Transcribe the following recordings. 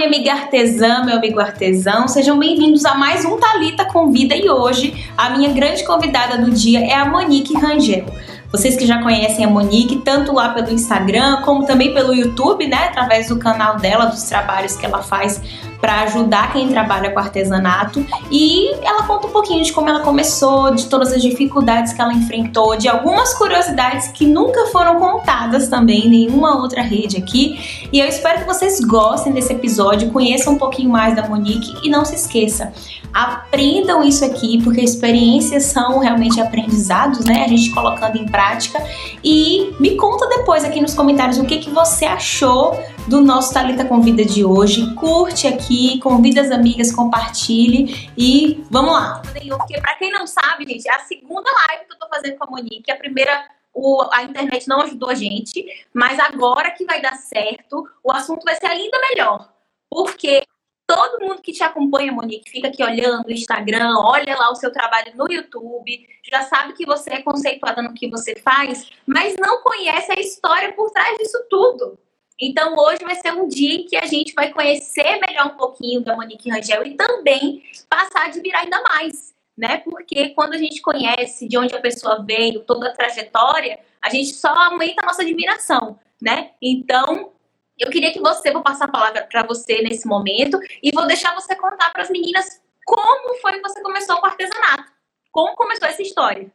minha amiga artesã, meu amigo artesão, sejam bem-vindos a mais um Talita Convida e hoje a minha grande convidada do dia é a Monique Rangel. Vocês que já conhecem a Monique, tanto lá pelo Instagram como também pelo YouTube, né, através do canal dela, dos trabalhos que ela faz para ajudar quem trabalha com artesanato e ela conta um pouquinho de como ela começou, de todas as dificuldades que ela enfrentou, de algumas curiosidades que nunca foram contadas também em nenhuma outra rede aqui. E eu espero que vocês gostem desse episódio, conheçam um pouquinho mais da Monique e não se esqueça, aprendam isso aqui, porque experiências são realmente aprendizados, né? A gente colocando em prática. E me conta depois aqui nos comentários o que, que você achou do nosso Talita Convida de hoje. Curte aqui, convida as amigas, compartilhe e vamos lá. Porque para quem não sabe, gente, é a segunda live que eu tô fazendo com a Monique. A primeira o, a internet não ajudou a gente, mas agora que vai dar certo, o assunto vai ser ainda melhor. Porque todo mundo que te acompanha, Monique, fica aqui olhando o Instagram, olha lá o seu trabalho no YouTube, já sabe que você é conceituada no que você faz, mas não conhece a história por trás disso tudo. Então, hoje vai ser um dia em que a gente vai conhecer melhor um pouquinho da Monique Rangel e também passar a admirar ainda mais, né? Porque quando a gente conhece de onde a pessoa veio, toda a trajetória, a gente só aumenta a nossa admiração, né? Então, eu queria que você, vou passar a palavra para você nesse momento e vou deixar você contar para as meninas como foi que você começou com o artesanato. Como começou essa história?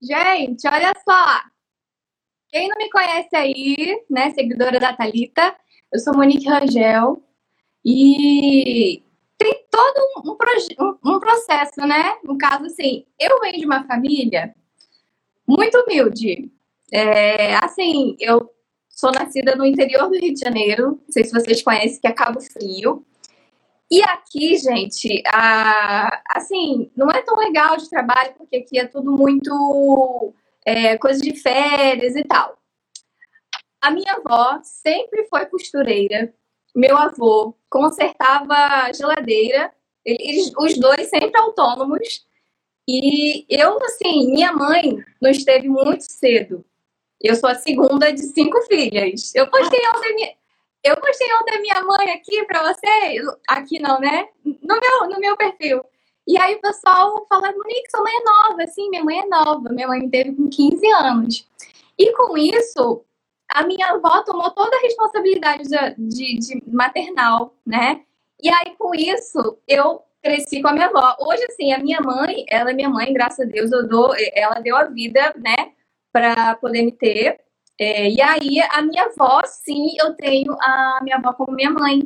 Gente, olha só. Quem não me conhece aí, né, seguidora da Talita, eu sou Monique Rangel e tem todo um, um, um, processo, né? No caso, assim, eu venho de uma família muito humilde. É, assim, eu sou nascida no interior do Rio de Janeiro, não sei se vocês conhecem, que é Cabo Frio. E aqui, gente, a, assim, não é tão legal de trabalho, porque aqui é tudo muito é, coisa de férias e tal. A minha avó sempre foi costureira. Meu avô consertava geladeira. Eles, os dois sempre autônomos. E eu, assim, minha mãe não esteve muito cedo. Eu sou a segunda de cinco filhas. Eu postei ontem minha, eu postei ontem minha mãe aqui para você. Aqui não, né? No meu, no meu perfil. E aí o pessoal fala, Monique, sua mãe é nova. Sim, minha mãe é nova. Minha mãe me teve com 15 anos. E com isso, a minha avó tomou toda a responsabilidade de, de, de maternal, né? E aí, com isso, eu cresci com a minha avó. Hoje, assim, a minha mãe, ela é minha mãe, graças a Deus, eu dou, ela deu a vida, né, para poder me ter. É, e aí, a minha avó, sim, eu tenho a minha avó como minha mãe.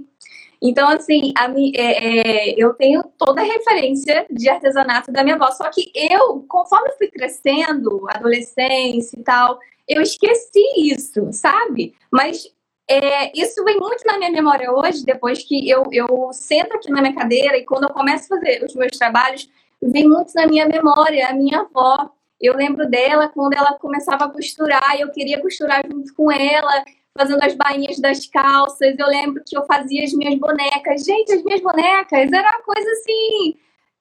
Então, assim, a, é, é, eu tenho toda a referência de artesanato da minha avó. Só que eu, conforme fui crescendo, adolescência e tal, eu esqueci isso, sabe? Mas é, isso vem muito na minha memória hoje, depois que eu, eu sento aqui na minha cadeira e quando eu começo a fazer os meus trabalhos, vem muito na minha memória a minha avó. Eu lembro dela quando ela começava a costurar, eu queria costurar junto com ela fazendo as bainhas das calças. Eu lembro que eu fazia as minhas bonecas. Gente, as minhas bonecas era uma coisa assim.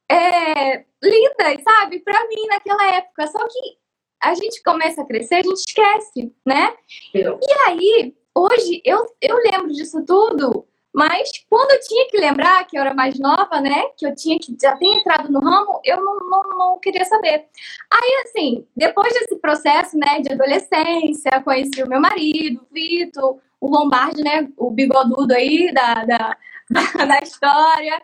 É, lindas, sabe? Para mim naquela época. Só que a gente começa a crescer, a gente esquece, né? Eu. E aí, hoje, eu, eu lembro disso tudo, mas quando eu tinha que lembrar que eu era mais nova, né? Que eu tinha que já ter entrado no ramo, eu não, não, não queria saber. Aí, assim, depois desse processo, né, de adolescência, conheci o meu marido, o Vitor, o Lombardi, né? O bigodudo aí da, da, da história.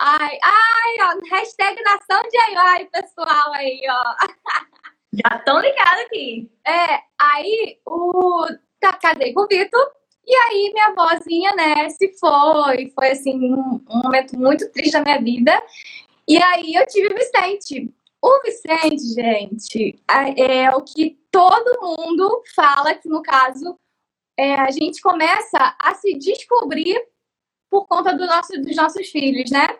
Ai, ai, ó, hashtag nação de ai, ai, pessoal aí, ó. Já estão ligados aqui. É, aí o tá, casei com o Vitor. E aí minha avózinha, né, se foi. Foi assim, um, um momento muito triste da minha vida. E aí eu tive o Vicente. O Vicente, gente, é o que todo mundo fala que, no caso, é, a gente começa a se descobrir por conta do nosso, dos nossos filhos, né?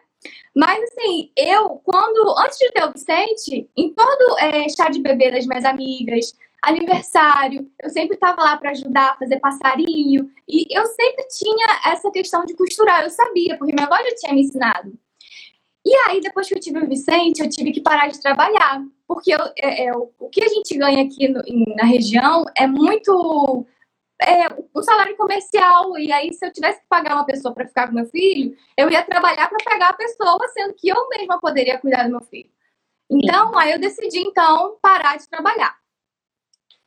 Mas assim, eu, quando, antes de ter o Vicente, em todo é, chá de bebê das minhas amigas, aniversário, eu sempre estava lá para ajudar a fazer passarinho. E eu sempre tinha essa questão de costurar, eu sabia, porque minha avó já tinha me ensinado. E aí, depois que eu tive o Vicente, eu tive que parar de trabalhar. Porque eu, é, é, o que a gente ganha aqui no, na região é muito é, o salário comercial. E aí, se eu tivesse que pagar uma pessoa para ficar com meu filho, eu ia trabalhar para pagar a pessoa, sendo que eu mesma poderia cuidar do meu filho. Então, Sim. aí eu decidi, então, parar de trabalhar.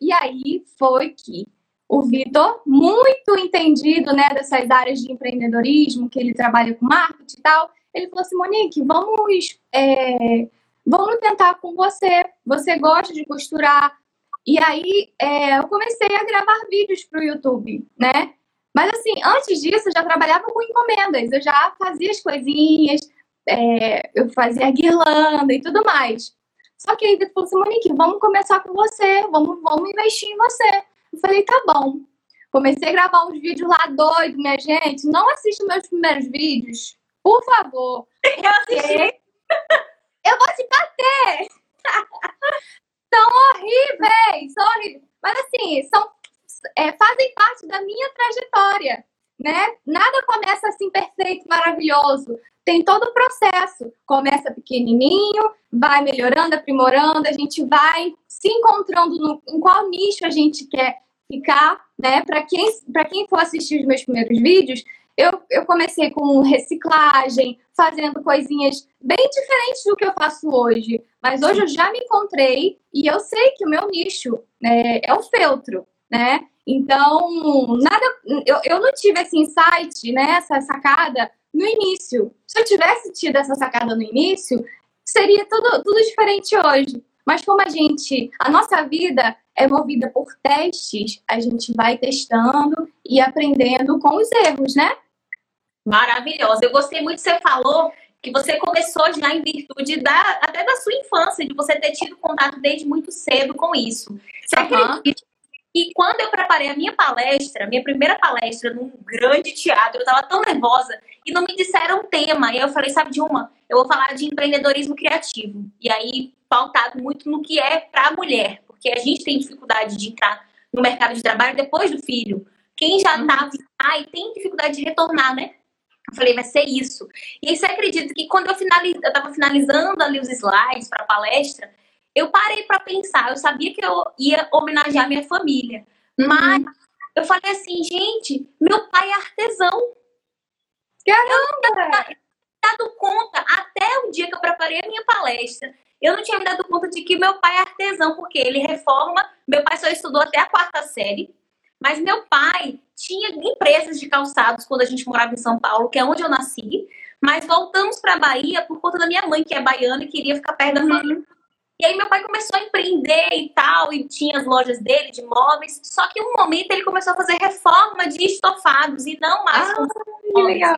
E aí foi que o Vitor, muito entendido né, dessas áreas de empreendedorismo, que ele trabalha com marketing e tal, ele falou assim, Monique, vamos, é, vamos tentar com você. Você gosta de costurar, e aí é, eu comecei a gravar vídeos para o YouTube, né? Mas assim, antes disso eu já trabalhava com encomendas, eu já fazia as coisinhas, é, eu fazia guirlanda e tudo mais. Só que aí ele falou assim, Monique, vamos começar com você, vamos, vamos investir em você. Eu falei, tá bom. Comecei a gravar uns vídeos lá doido, minha gente. Não assista meus primeiros vídeos, por favor. Eu assisti. Eu vou te bater! são horríveis, são horríveis. Mas assim, são, é, fazem parte da minha trajetória, né? Nada começa assim perfeito, maravilhoso. Tem todo o processo. Começa pequenininho, vai melhorando, aprimorando, a gente vai se encontrando no, em qual nicho a gente quer ficar, né? Para quem, quem for assistir os meus primeiros vídeos, eu, eu comecei com reciclagem, fazendo coisinhas bem diferentes do que eu faço hoje. Mas hoje eu já me encontrei e eu sei que o meu nicho é, é o feltro, né? Então, nada, eu, eu não tive esse insight, né, essa sacada no início. Se eu tivesse tido essa sacada no início, seria tudo, tudo diferente hoje. Mas como a gente, a nossa vida é movida por testes, a gente vai testando e aprendendo com os erros, né? Maravilhosa. Eu gostei muito que você falou que você começou já em virtude da, até da sua infância, de você ter tido contato desde muito cedo com isso. Você uhum. acredita que quando eu preparei a minha palestra, minha primeira palestra num grande teatro, eu estava tão nervosa e não me disseram tema. E eu falei, sabe de uma? Eu vou falar de empreendedorismo criativo. E aí, pautado muito no que é para a mulher, porque a gente tem dificuldade de entrar no mercado de trabalho depois do filho. Quem já está uhum. e tem dificuldade de retornar, né? Eu falei, vai ser isso. E aí você acredita que quando eu finaliz... eu estava finalizando ali os slides para a palestra, eu parei para pensar, eu sabia que eu ia homenagear minha família, uhum. mas eu falei assim, gente, meu pai é artesão. Caramba! Eu não dado conta, até o dia que eu preparei a minha palestra, eu não tinha me dado conta de que meu pai é artesão, porque ele reforma, meu pai só estudou até a quarta série, mas meu pai tinha empresas de calçados quando a gente morava em São Paulo, que é onde eu nasci. Mas voltamos para a Bahia por conta da minha mãe, que é baiana e queria ficar perto da família. E aí meu pai começou a empreender e tal, e tinha as lojas dele de móveis. Só que um momento ele começou a fazer reforma de estofados e não mais ah, que legal.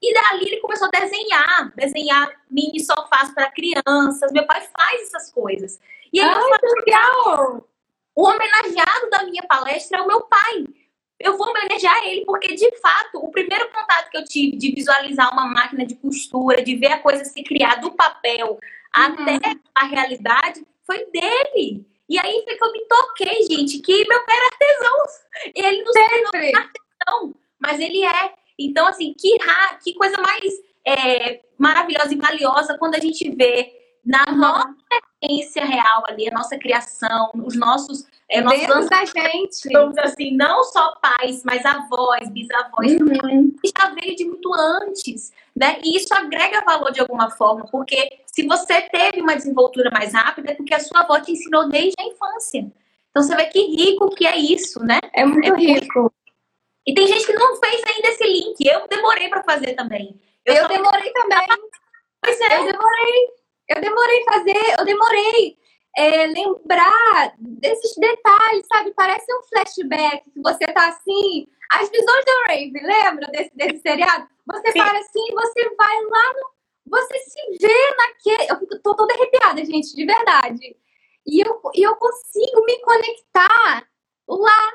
E dali ele começou a desenhar, desenhar mini sofás para crianças. Meu pai faz essas coisas. E aí Ai, que legal! O homenageado da minha palestra é o meu pai. Eu vou homenagear ele, porque de fato, o primeiro contato que eu tive de visualizar uma máquina de costura, de ver a coisa se criar do papel. Até a realidade, foi dele. E aí foi que eu me toquei, gente, que meu pai era artesão. Ele não Sempre. artesão, mas ele é. Então, assim, que, que coisa mais é, maravilhosa e valiosa quando a gente vê na uhum. nossa essência real ali, a nossa criação, os nossos. É, nossos da gente. Vamos assim, não só pais, mas avós, bisavós, uhum. já veio de muito antes, né? E isso agrega valor de alguma forma, porque se você teve uma desenvoltura mais rápida, é porque a sua avó te ensinou desde a infância. Então você vê que rico que é isso, né? É muito é rico. E tem gente que não fez ainda esse link. Eu demorei para fazer também. Eu, eu demorei também. Pois é. Eu demorei. Eu demorei fazer, eu demorei é, lembrar desses detalhes, sabe? Parece um flashback que você tá assim. As visões do Rave, lembra desse, desse seriado? Você Sim. para assim, você vai lá no. Você se vê naquele. Eu fico, tô toda arrepiada, gente, de verdade. E eu, e eu consigo me conectar lá,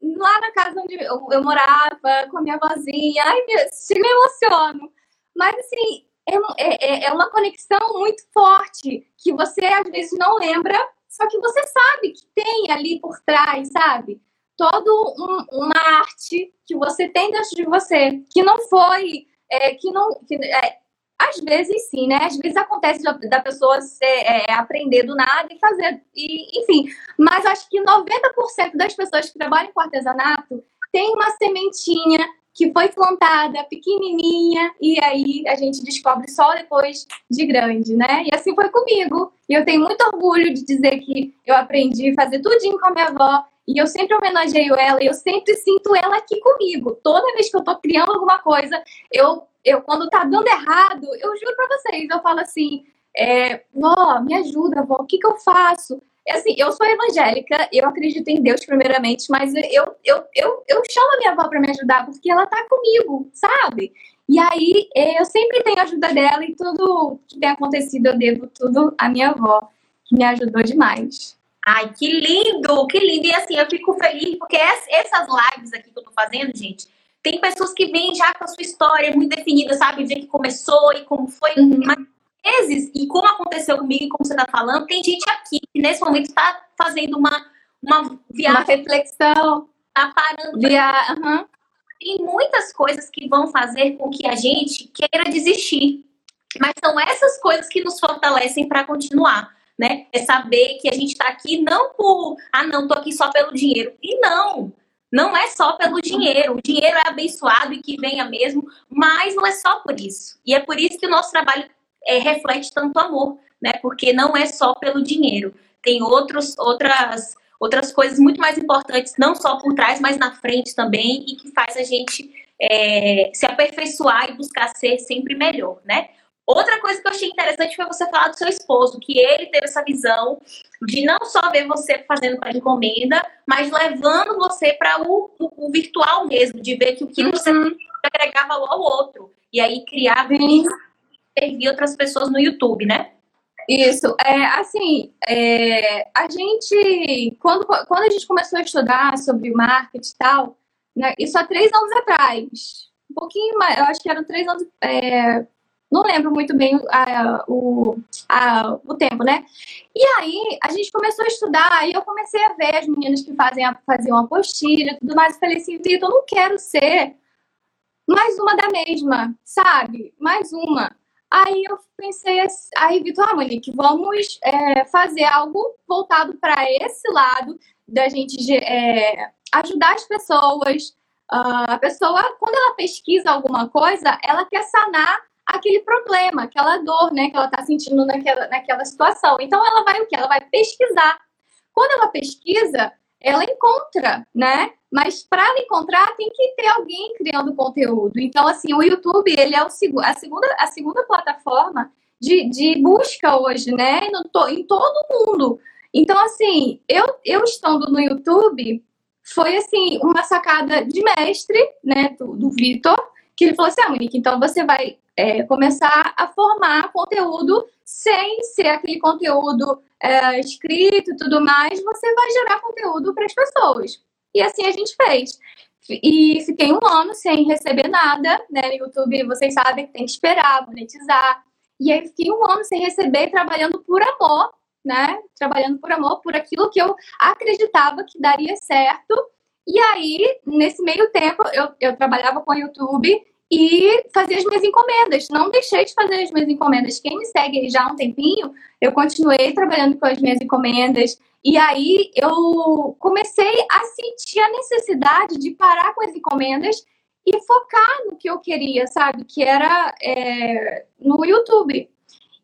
lá na casa onde eu, eu morava, com a minha vozinha. Ai, meu, me emociono. Mas assim, é, é, é uma conexão muito forte que você às vezes não lembra, só que você sabe que tem ali por trás, sabe? Toda um, uma arte que você tem dentro de você, que não foi, é, que não, que, é, Às vezes sim, né? Às vezes acontece da pessoa ser, é, aprender do nada e fazer, e, enfim. Mas acho que 90% das pessoas que trabalham com artesanato tem uma sementinha que foi plantada pequenininha e aí a gente descobre só depois de grande, né? E assim foi comigo. E eu tenho muito orgulho de dizer que eu aprendi a fazer tudinho com a minha avó e eu sempre homenageio ela e eu sempre sinto ela aqui comigo. Toda vez que eu tô criando alguma coisa, eu, eu quando tá dando errado, eu juro pra vocês, eu falo assim, é, vó, me ajuda, vó, o que que eu faço? É assim, eu sou evangélica, eu acredito em Deus primeiramente, mas eu, eu, eu, eu chamo a minha avó para me ajudar, porque ela tá comigo, sabe? E aí é, eu sempre tenho a ajuda dela e tudo que tem acontecido eu devo tudo à minha avó, que me ajudou demais. Ai, que lindo, que lindo. E assim, eu fico feliz porque essas lives aqui que eu tô fazendo, gente, tem pessoas que vêm já com a sua história muito definida, sabe? O dia que começou e como foi. Uhum. Mas vezes, e como aconteceu comigo e como você está falando, tem gente aqui que nesse momento está fazendo uma, uma viagem. Uma reflexão. Está parando. Via... Uhum. Tem muitas coisas que vão fazer com que a gente queira desistir. Mas são essas coisas que nos fortalecem para continuar. Né? É saber que a gente está aqui não por, ah, não, tô aqui só pelo dinheiro. E não, não é só pelo dinheiro. O dinheiro é abençoado e que venha mesmo, mas não é só por isso. E é por isso que o nosso trabalho é, reflete tanto amor, né? Porque não é só pelo dinheiro. Tem outros, outras, outras coisas muito mais importantes, não só por trás, mas na frente também, e que faz a gente é, se aperfeiçoar e buscar ser sempre melhor, né? Outra coisa que eu achei interessante foi você falar do seu esposo, que ele teve essa visão de não só ver você fazendo para encomenda, mas levando você para o, o, o, virtual mesmo, de ver que o que uhum. você agregar valor ao outro. E aí criar servir outras pessoas no YouTube, né? Isso, é assim, é, a gente, quando, quando a gente começou a estudar sobre marketing e tal, né, isso há três anos atrás, um pouquinho mais, eu acho que eram três anos, é, não lembro muito bem a, o, a, o tempo, né? E aí a gente começou a estudar, e eu comecei a ver as meninas que fazem a, faziam apostila e tudo mais, e falei assim, Vitor, eu não quero ser mais uma da mesma, sabe? Mais uma. Aí eu pensei, aí Vitor, ah, Monique, vamos é, fazer algo voltado para esse lado da gente é, ajudar as pessoas. Uh, a pessoa, quando ela pesquisa alguma coisa, ela quer sanar aquele problema, aquela dor, né, que ela está sentindo naquela, naquela situação. Então ela vai o quê? Ela vai pesquisar. Quando ela pesquisa, ela encontra, né? Mas para ela encontrar, tem que ter alguém criando conteúdo. Então, assim, o YouTube, ele é o, a, segunda, a segunda plataforma de, de busca hoje, né? No, em todo mundo. Então, assim, eu, eu estando no YouTube, foi, assim, uma sacada de mestre, né, do, do Vitor, que ele falou assim, ah, Monique, então você vai é, começar a formar conteúdo sem ser aquele conteúdo é, escrito e tudo mais, você vai gerar conteúdo para as pessoas. E assim a gente fez. E fiquei um ano sem receber nada, né? No YouTube, vocês sabem que tem que esperar, monetizar. E aí fiquei um ano sem receber, trabalhando por amor, né? Trabalhando por amor, por aquilo que eu acreditava que daria certo. E aí, nesse meio tempo, eu, eu trabalhava com o YouTube e fazia as minhas encomendas. Não deixei de fazer as minhas encomendas. Quem me segue já há um tempinho, eu continuei trabalhando com as minhas encomendas. E aí eu comecei a sentir a necessidade de parar com as encomendas e focar no que eu queria, sabe? Que era é, no YouTube.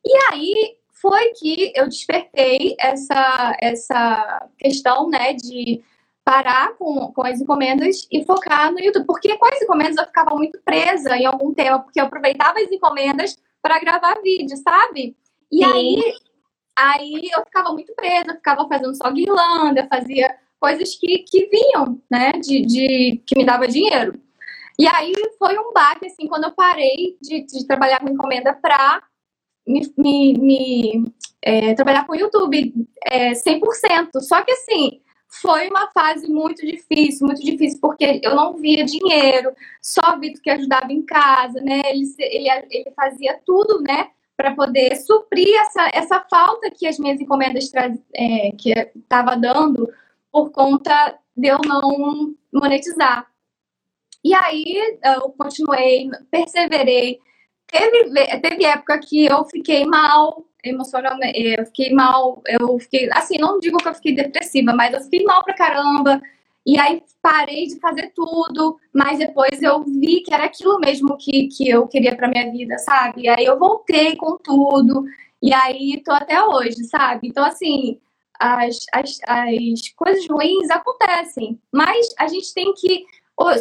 E aí foi que eu despertei essa, essa questão, né, de parar com, com as encomendas e focar no YouTube. Porque com as encomendas eu ficava muito presa em algum tema, porque eu aproveitava as encomendas para gravar vídeo, sabe? E Sim. aí, aí eu ficava muito presa, ficava fazendo só guirlanda, fazia coisas que, que vinham, né, de, de que me dava dinheiro. E aí foi um baque, assim, quando eu parei de, de trabalhar com encomenda para me, me, me é, trabalhar com YouTube é, 100%. Só que, assim, foi uma fase muito difícil, muito difícil, porque eu não via dinheiro, só Vitor que ajudava em casa, né? Ele, ele, ele fazia tudo, né? Para poder suprir essa, essa falta que as minhas encomendas é, que estava dando por conta de eu não monetizar. E aí eu continuei, perseverei, teve, teve época que eu fiquei mal emocionalmente, eu fiquei mal, eu fiquei, assim, não digo que eu fiquei depressiva, mas eu fiquei mal pra caramba. E aí parei de fazer tudo, mas depois eu vi que era aquilo mesmo que, que eu queria pra minha vida, sabe? E aí eu voltei com tudo, e aí tô até hoje, sabe? Então, assim, as, as, as coisas ruins acontecem, mas a gente tem que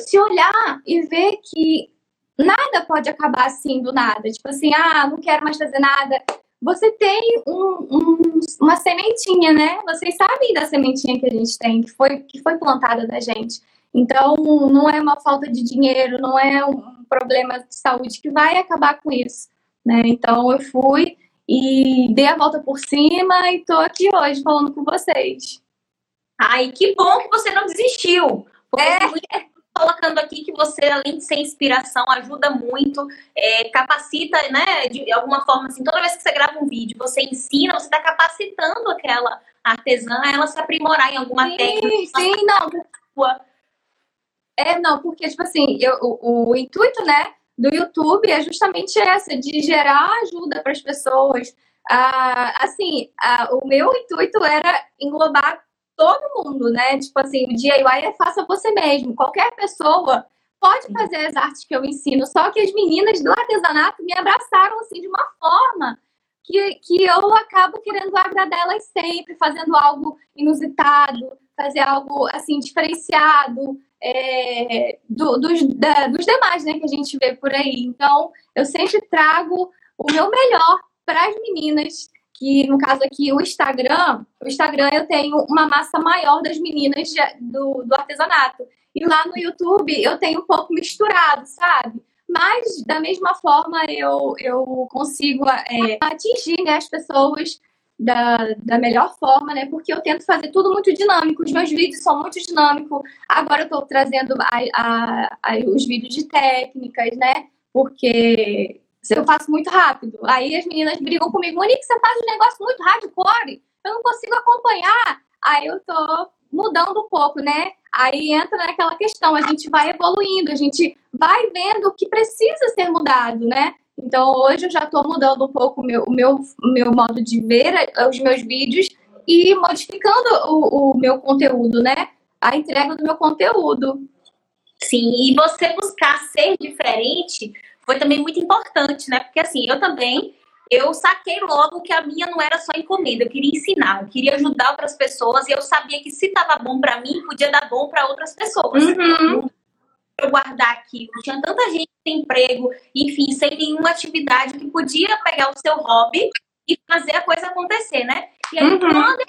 se olhar e ver que nada pode acabar assim do nada. Tipo assim, ah, não quero mais fazer nada. Você tem um, um, uma sementinha, né? Vocês sabem da sementinha que a gente tem, que foi, que foi plantada da gente. Então, não é uma falta de dinheiro, não é um problema de saúde que vai acabar com isso. Né? Então, eu fui e dei a volta por cima e tô aqui hoje falando com vocês. Ai, que bom que você não desistiu. É colocando aqui que você, além de ser inspiração, ajuda muito, é, capacita, né, de alguma forma, assim, toda vez que você grava um vídeo, você ensina, você está capacitando aquela artesã a ela se aprimorar em alguma sim, técnica. Sim, não. É, não, porque, tipo assim, eu, o, o intuito, né, do YouTube é justamente essa, de gerar ajuda para as pessoas. Ah, assim, ah, o meu intuito era englobar todo mundo, né? Tipo assim, o DIY é faça você mesmo. Qualquer pessoa pode fazer as artes que eu ensino. Só que as meninas do artesanato me abraçaram assim de uma forma que, que eu acabo querendo agradar elas sempre, fazendo algo inusitado, fazer algo assim diferenciado. É, do, dos, da, dos demais, né, que a gente vê por aí. Então, eu sempre trago o meu melhor para as meninas que no caso aqui o Instagram, o Instagram eu tenho uma massa maior das meninas de, do, do artesanato. E lá no YouTube eu tenho um pouco misturado, sabe? Mas da mesma forma eu, eu consigo é, atingir né, as pessoas da, da melhor forma, né? Porque eu tento fazer tudo muito dinâmico. Os meus vídeos são muito dinâmicos. Agora eu estou trazendo a, a, a, os vídeos de técnicas, né? Porque eu faço muito rápido. Aí as meninas brigam comigo, Monique, você faz um negócio muito hardcore, eu não consigo acompanhar. Aí eu tô mudando um pouco, né? Aí entra naquela questão, a gente vai evoluindo, a gente vai vendo o que precisa ser mudado, né? Então hoje eu já estou mudando um pouco o meu, meu, meu modo de ver os meus vídeos e modificando o, o meu conteúdo, né? A entrega do meu conteúdo. Sim, e você buscar ser diferente foi também muito importante, né? Porque assim, eu também eu saquei logo que a minha não era só encomenda, eu queria ensinar, eu queria ajudar outras pessoas e eu sabia que se estava bom para mim, podia dar bom para outras pessoas. Uhum. Eu guardar aqui, tinha tanta gente sem emprego, enfim, sem nenhuma atividade que podia pegar o seu hobby e fazer a coisa acontecer, né? E aí, uhum. quando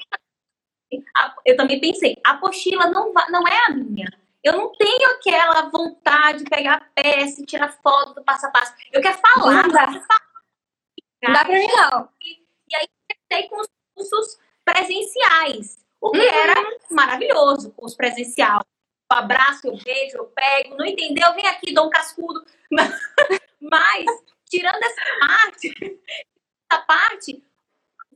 eu, eu também pensei, a apostila não, não é a minha. Eu não tenho aquela vontade de pegar a peça e tirar foto do passo a passo. Eu quero falar. Não dá, não dá pra mim, não. E, e aí, comecei com os cursos presenciais, o que uhum. era maravilhoso, curso presencial. Eu abraço, eu beijo, eu pego. Não entendeu? Vem aqui, dou um cascudo. Mas, tirando essa parte, essa parte,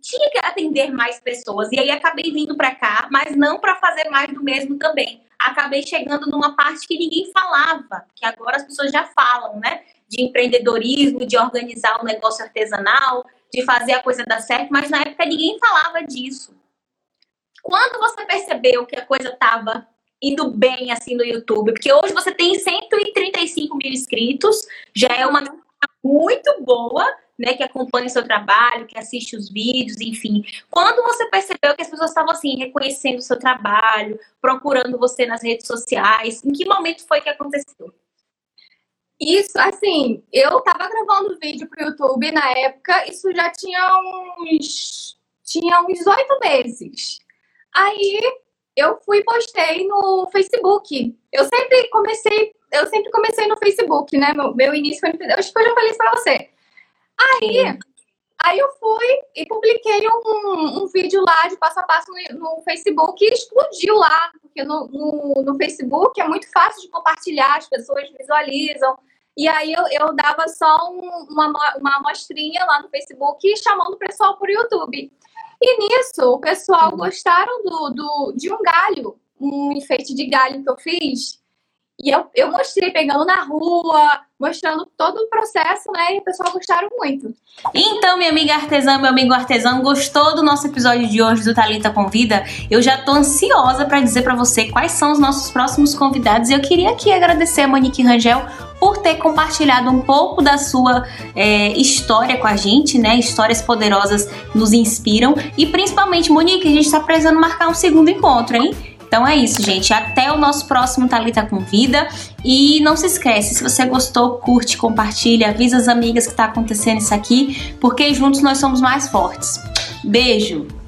tinha que atender mais pessoas. E aí acabei vindo para cá, mas não para fazer mais do mesmo também acabei chegando numa parte que ninguém falava, que agora as pessoas já falam, né? De empreendedorismo, de organizar um negócio artesanal, de fazer a coisa dar certo, mas na época ninguém falava disso. Quando você percebeu que a coisa estava indo bem assim no YouTube? Porque hoje você tem 135 mil inscritos, já é uma muito boa, né, que acompanha o seu trabalho, que assiste os vídeos, enfim. Quando você percebeu que as pessoas estavam assim reconhecendo o seu trabalho, procurando você nas redes sociais, em que momento foi que aconteceu? Isso, assim, eu tava gravando vídeo pro YouTube na época, isso já tinha uns tinha uns oito meses. Aí eu fui postei no Facebook. Eu sempre comecei, eu sempre comecei no Facebook, né? Meu, meu início foi no Acho que eu já falei isso pra você. Aí, aí eu fui e publiquei um, um vídeo lá de passo a passo no, no Facebook e explodiu lá, porque no, no, no, Facebook é muito fácil de compartilhar, as pessoas visualizam. E aí eu, eu dava só um, uma, uma amostrinha lá no Facebook chamando o pessoal por YouTube. E nisso, o pessoal gostaram do, do, de um galho, um enfeite de galho que eu fiz. E eu, eu mostrei pegando na rua, mostrando todo o processo, né? E o pessoal gostaram muito. Então, minha amiga artesã, meu amigo artesão, gostou do nosso episódio de hoje do Talita Convida? Eu já tô ansiosa para dizer para você quais são os nossos próximos convidados. E eu queria aqui agradecer a Monique Rangel por ter compartilhado um pouco da sua é, história com a gente, né? Histórias poderosas nos inspiram. E principalmente, Monique, a gente tá precisando marcar um segundo encontro, hein? Então é isso, gente. Até o nosso próximo Talita com Vida. E não se esquece, se você gostou, curte, compartilha, avisa as amigas que está acontecendo isso aqui, porque juntos nós somos mais fortes. Beijo!